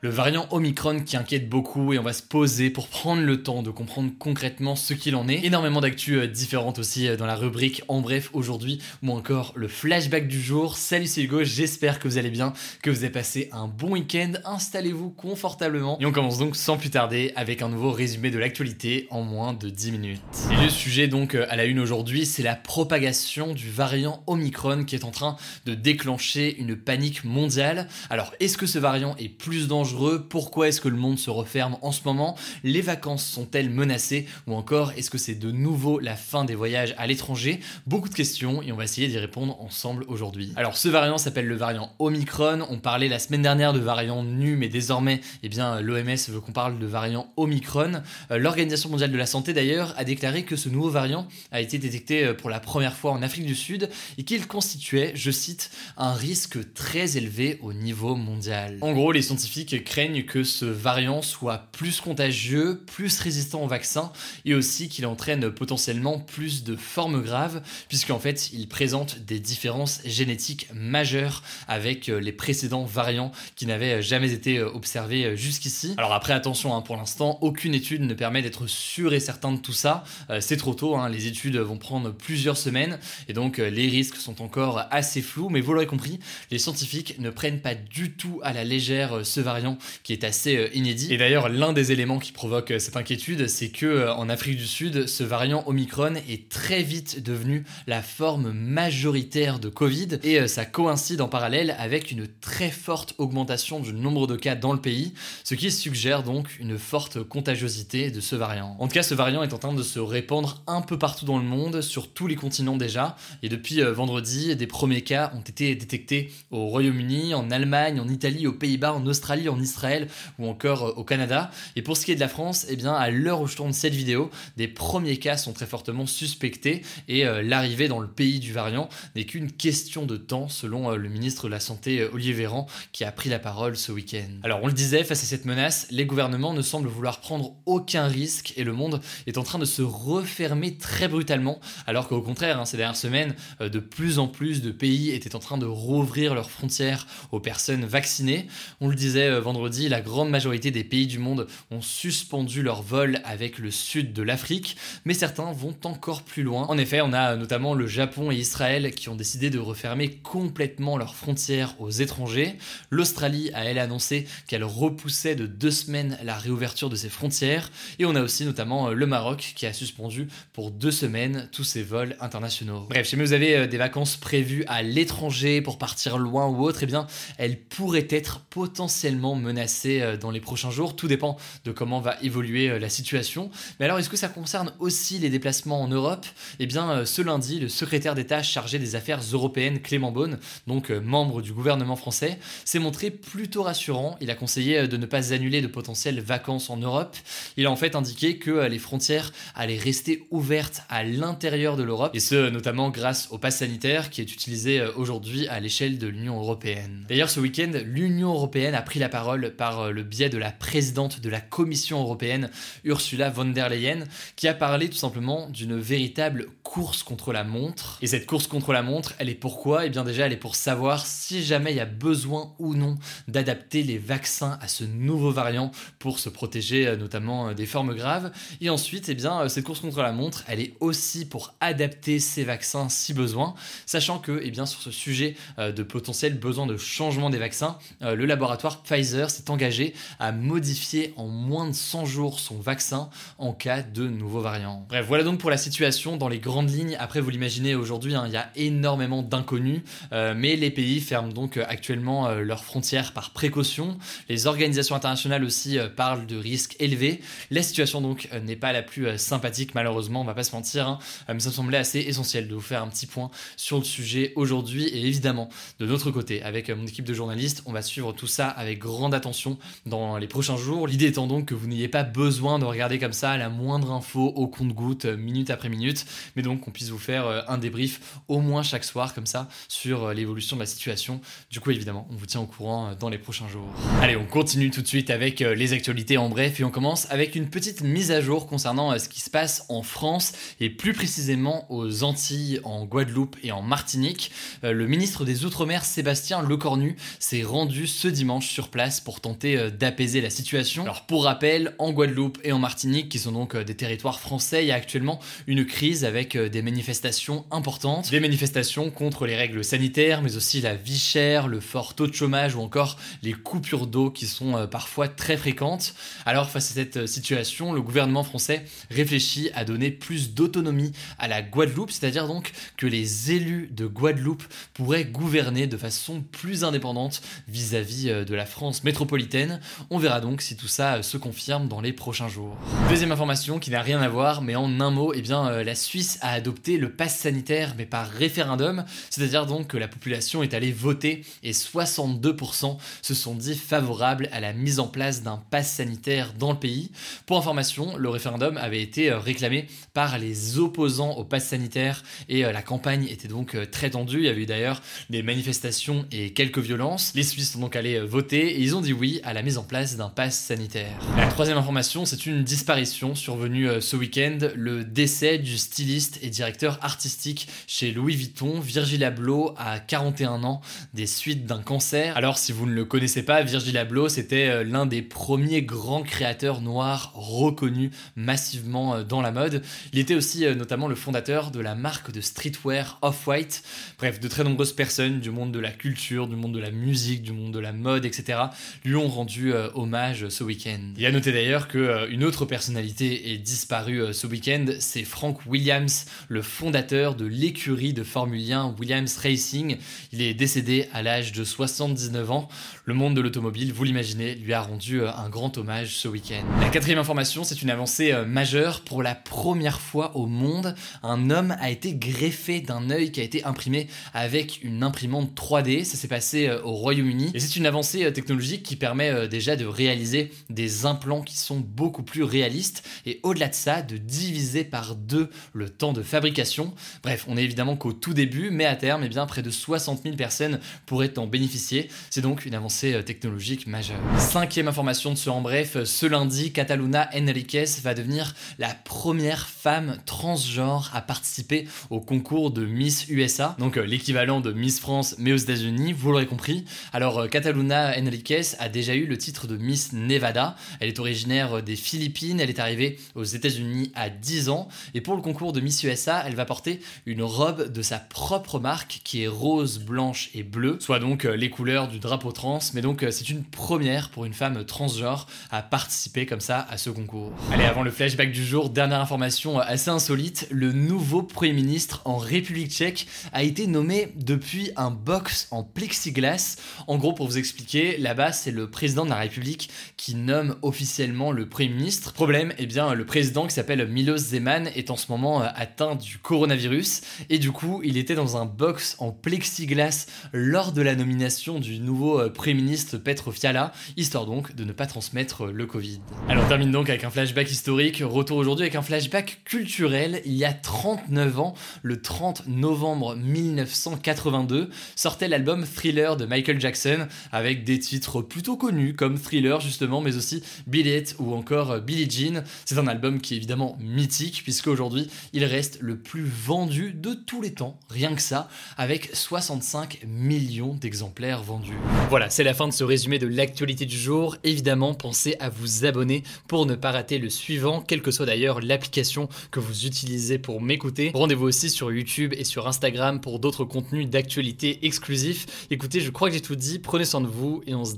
Le variant Omicron qui inquiète beaucoup et on va se poser pour prendre le temps de comprendre concrètement ce qu'il en est. Énormément d'actu euh, différentes aussi euh, dans la rubrique En bref aujourd'hui ou encore le flashback du jour. Salut c'est Hugo, j'espère que vous allez bien, que vous avez passé un bon week-end. Installez-vous confortablement et on commence donc sans plus tarder avec un nouveau résumé de l'actualité en moins de 10 minutes. Et le sujet donc euh, à la une aujourd'hui c'est la propagation du variant Omicron qui est en train de déclencher une panique mondiale. Alors est-ce que ce variant est plus dangereux Pourquoi est-ce que le monde se referme en ce moment? Les vacances sont-elles menacées? Ou encore, est-ce que c'est de nouveau la fin des voyages à l'étranger? Beaucoup de questions et on va essayer d'y répondre ensemble aujourd'hui. Alors, ce variant s'appelle le variant Omicron. On parlait la semaine dernière de variant nu, mais désormais, eh bien, l'OMS veut qu'on parle de variant Omicron. Euh, L'Organisation mondiale de la santé, d'ailleurs, a déclaré que ce nouveau variant a été détecté euh, pour la première fois en Afrique du Sud et qu'il constituait, je cite, un risque très élevé au niveau mondial. En gros, les scientifiques craignent que ce variant soit plus contagieux, plus résistant au vaccin et aussi qu'il entraîne potentiellement plus de formes graves puisqu'en fait il présente des différences génétiques majeures avec euh, les précédents variants qui n'avaient jamais été euh, observés euh, jusqu'ici. Alors après attention, hein, pour l'instant aucune étude ne permet d'être sûr et certain de tout ça. C'est trop tôt, hein, les études vont prendre plusieurs semaines et donc les risques sont encore assez flous mais vous l'aurez compris, les scientifiques ne prennent pas du tout à la légère ce variant qui est assez euh, inédit. Et d'ailleurs, l'un des éléments qui provoque euh, cette inquiétude, c'est que euh, en Afrique du Sud, ce variant Omicron est très vite devenu la forme majoritaire de Covid et ça coïncide en parallèle avec une très forte augmentation du nombre de cas dans le pays, ce qui suggère donc une forte contagiosité de ce variant. En tout cas, ce variant est en train de se répandre un peu partout dans le monde, sur tous les continents déjà, et depuis vendredi, des premiers cas ont été détectés au Royaume-Uni, en Allemagne, en Italie, aux Pays-Bas, en Australie, en Israël ou encore euh, au Canada. Et pour ce qui est de la France, eh bien, à l'heure où je tourne cette vidéo, des premiers cas sont très fortement suspectés et euh, l'arrivée dans le pays du variant n'est qu'une question de temps, selon euh, le ministre de la Santé Olivier Véran, qui a pris la parole ce week-end. Alors, on le disait, face à cette menace, les gouvernements ne semblent vouloir prendre aucun risque et le monde est en train de se refermer très brutalement, alors qu'au contraire, hein, ces dernières semaines, de plus en plus de pays étaient en train de rouvrir leurs frontières aux personnes vaccinées. On le disait vendredi la grande majorité des pays du monde ont suspendu leur vol avec le sud de l'Afrique, mais certains vont encore plus loin. En effet, on a notamment le Japon et Israël qui ont décidé de refermer complètement leurs frontières aux étrangers. L'Australie a elle annoncé qu'elle repoussait de deux semaines la réouverture de ses frontières, et on a aussi notamment le Maroc qui a suspendu pour deux semaines tous ses vols internationaux. Bref, si vous avez euh, des vacances prévues à l'étranger pour partir loin ou autre, eh bien, elles pourraient être potentiellement menacées euh, dans les prochains jours. Tout dépend de comment va évoluer euh, la situation. Mais alors, est-ce que ça concerne aussi les déplacements en Europe? Eh bien, euh, ce lundi, le secrétaire d'État chargé des affaires européennes, Clément Beaune, donc membre du gouvernement français, s'est montré plutôt rassurant. Il a conseillé de ne pas annuler de potentielles vacances en Europe. Il a en fait indiqué que les frontières allaient rester ouvertes à l'intérieur de l'Europe, et ce notamment grâce au pass sanitaire qui est utilisé aujourd'hui à l'échelle de l'Union européenne. D'ailleurs, ce week-end, l'Union européenne a pris la parole par euh, le biais de la présidente de la Commission européenne, Ursula von der Leyen, qui a parlé tout simplement d'une véritable course contre la montre. Et cette course contre la montre, elle est pourquoi? Eh bien déjà, elle est pour savoir si jamais il y a besoin ou non d'adapter les vaccins à ce nouveau variant pour se protéger euh, notamment euh, des formes graves. Et ensuite, eh bien, cette course contre la montre, elle est aussi pour adapter ces vaccins si besoin, sachant que, eh bien, sur ce sujet de potentiel besoin de changement des vaccins, le laboratoire Pfizer S'est engagé à modifier en moins de 100 jours son vaccin en cas de nouveaux variants. Bref, voilà donc pour la situation dans les grandes lignes. Après, vous l'imaginez aujourd'hui, hein, il y a énormément d'inconnus, euh, mais les pays ferment donc euh, actuellement euh, leurs frontières par précaution. Les organisations internationales aussi parlent de risques élevés. La situation donc n'est pas la plus sympathique malheureusement, on va pas se mentir, hein, mais ça me semblait assez essentiel de vous faire un petit point sur le sujet aujourd'hui et évidemment de notre côté, avec mon équipe de journalistes, on va suivre tout ça avec grande attention dans les prochains jours. L'idée étant donc que vous n'ayez pas besoin de regarder comme ça la moindre info au compte-goutte minute après minute, mais donc qu'on puisse vous faire un débrief au moins chaque soir comme ça sur l'évolution de la situation. Du coup évidemment, on vous tient au courant dans les prochains jours. Allez, on continue tout de suite avec les actualités en bref et on commence avec une petite mise à jour concernant ce qui se passe en France et plus précisément aux Antilles, en Guadeloupe et en Martinique. Le ministre des Outre-mer Sébastien Lecornu s'est rendu ce dimanche sur place pour tenter d'apaiser la situation. Alors pour rappel, en Guadeloupe et en Martinique, qui sont donc des territoires français, il y a actuellement une crise avec des manifestations importantes. Des manifestations contre les règles sanitaires, mais aussi la vie chère, le fort taux de chômage ou encore les coupures d'eau qui sont euh, parfois très fréquentes. Alors face à cette euh, situation, le gouvernement français réfléchit à donner plus d'autonomie à la Guadeloupe, c'est-à-dire donc que les élus de Guadeloupe pourraient gouverner de façon plus indépendante vis-à-vis euh, de la France métropolitaine. On verra donc si tout ça se confirme dans les prochains jours. Deuxième information qui n'a rien à voir, mais en un mot, eh bien, la Suisse a adopté le pass sanitaire, mais par référendum, c'est-à-dire donc que la population est allée voter et 62% se sont dit favorables à la mise en place d'un pass sanitaire dans le pays. Pour information, le référendum avait été euh, réclamé par les opposants au pass sanitaire et euh, la campagne était donc euh, très tendue. Il y avait eu d'ailleurs des manifestations et quelques violences. Les Suisses sont donc allés voter et ils ont dit oui à la mise en place d'un pass sanitaire. La troisième information, c'est une disparition survenue ce week-end, le décès du styliste et directeur artistique chez Louis Vuitton, Virgil Abloh, à 41 ans, des suites d'un cancer. Alors, si vous ne le connaissez pas, Virgil Abloh, c'était euh, l'un des premiers grands créateurs noirs reconnus massivement euh, dans la mode. Il était aussi euh, notamment le fondateur de la marque de streetwear Off-White. Bref, de très nombreuses personnes du monde de la culture, du monde de la musique, du monde de la mode, etc., lui ont rendu hommage ce week-end. Il a noté d'ailleurs qu'une autre personnalité est disparue ce week-end, c'est Frank Williams, le fondateur de l'écurie de Formule 1 Williams Racing. Il est décédé à l'âge de 79 ans. Le monde de l'automobile, vous l'imaginez, lui a rendu euh, un grand hommage ce week-end. La quatrième information, c'est une avancée euh, majeure. Pour la première fois au monde, un homme a été greffé d'un œil qui a été imprimé avec une imprimante 3D. Ça s'est passé euh, au Royaume-Uni. Et c'est une avancée technologique qui permet déjà de réaliser des implants qui sont beaucoup plus réalistes et au-delà de ça, de diviser par deux le temps de fabrication. Bref, on est évidemment qu'au tout début, mais à terme, eh bien, près de 60 000 personnes pourraient en bénéficier. C'est donc une avancée euh, technologique majeure. Cinquième information de ce en bref, ce lundi, Cataluna Enriquez va devenir la première femme transgenre à participer au concours de Miss USA, donc euh, l'équivalent de Miss France mais aux États-Unis, vous l'aurez compris. Alors euh, Cataluna Enriquez a déjà eu le titre de Miss Nevada. Elle est originaire des Philippines, elle est arrivée aux États-Unis à 10 ans et pour le concours de Miss USA, elle va porter une robe de sa propre marque qui est rose, blanche et bleue, soit donc euh, les couleurs du drapeau trans, mais donc euh, c'est une première pour une femme transgenre à participer comme ça à ce concours. Allez, avant le flashback du jour, dernière information assez insolite, le nouveau Premier ministre en République tchèque a été nommé depuis un box en plexiglas. En gros, pour vous expliquer, c'est le président de la République qui nomme officiellement le Premier ministre. Problème, eh bien, le président qui s'appelle Milos Zeman est en ce moment atteint du coronavirus et du coup, il était dans un box en plexiglas lors de la nomination du nouveau euh, Premier ministre Petro Fiala, histoire donc de ne pas transmettre euh, le Covid. Alors on termine donc avec un flashback historique, retour aujourd'hui avec un flashback culturel. Il y a 39 ans, le 30 novembre 1982, sortait l'album Thriller de Michael Jackson, avec des titres plutôt connus comme Thriller justement, mais aussi Billy It ou encore euh, Billie Jean. C'est un album qui est évidemment mythique, puisque aujourd'hui il reste le plus vendu de tous les temps, rien que ça, avec 65 millions d'exemplaires vendus. Voilà, c'est la fin de ce résumé de l'actualité du jour. Évidemment, pensez à vous abonner pour ne pas rater le suivant, quelle que soit d'ailleurs l'application que vous utilisez pour m'écouter. Rendez-vous aussi sur YouTube et sur Instagram pour d'autres contenus d'actualité exclusifs. Écoutez, je crois que j'ai tout dit, prenez soin de vous et on se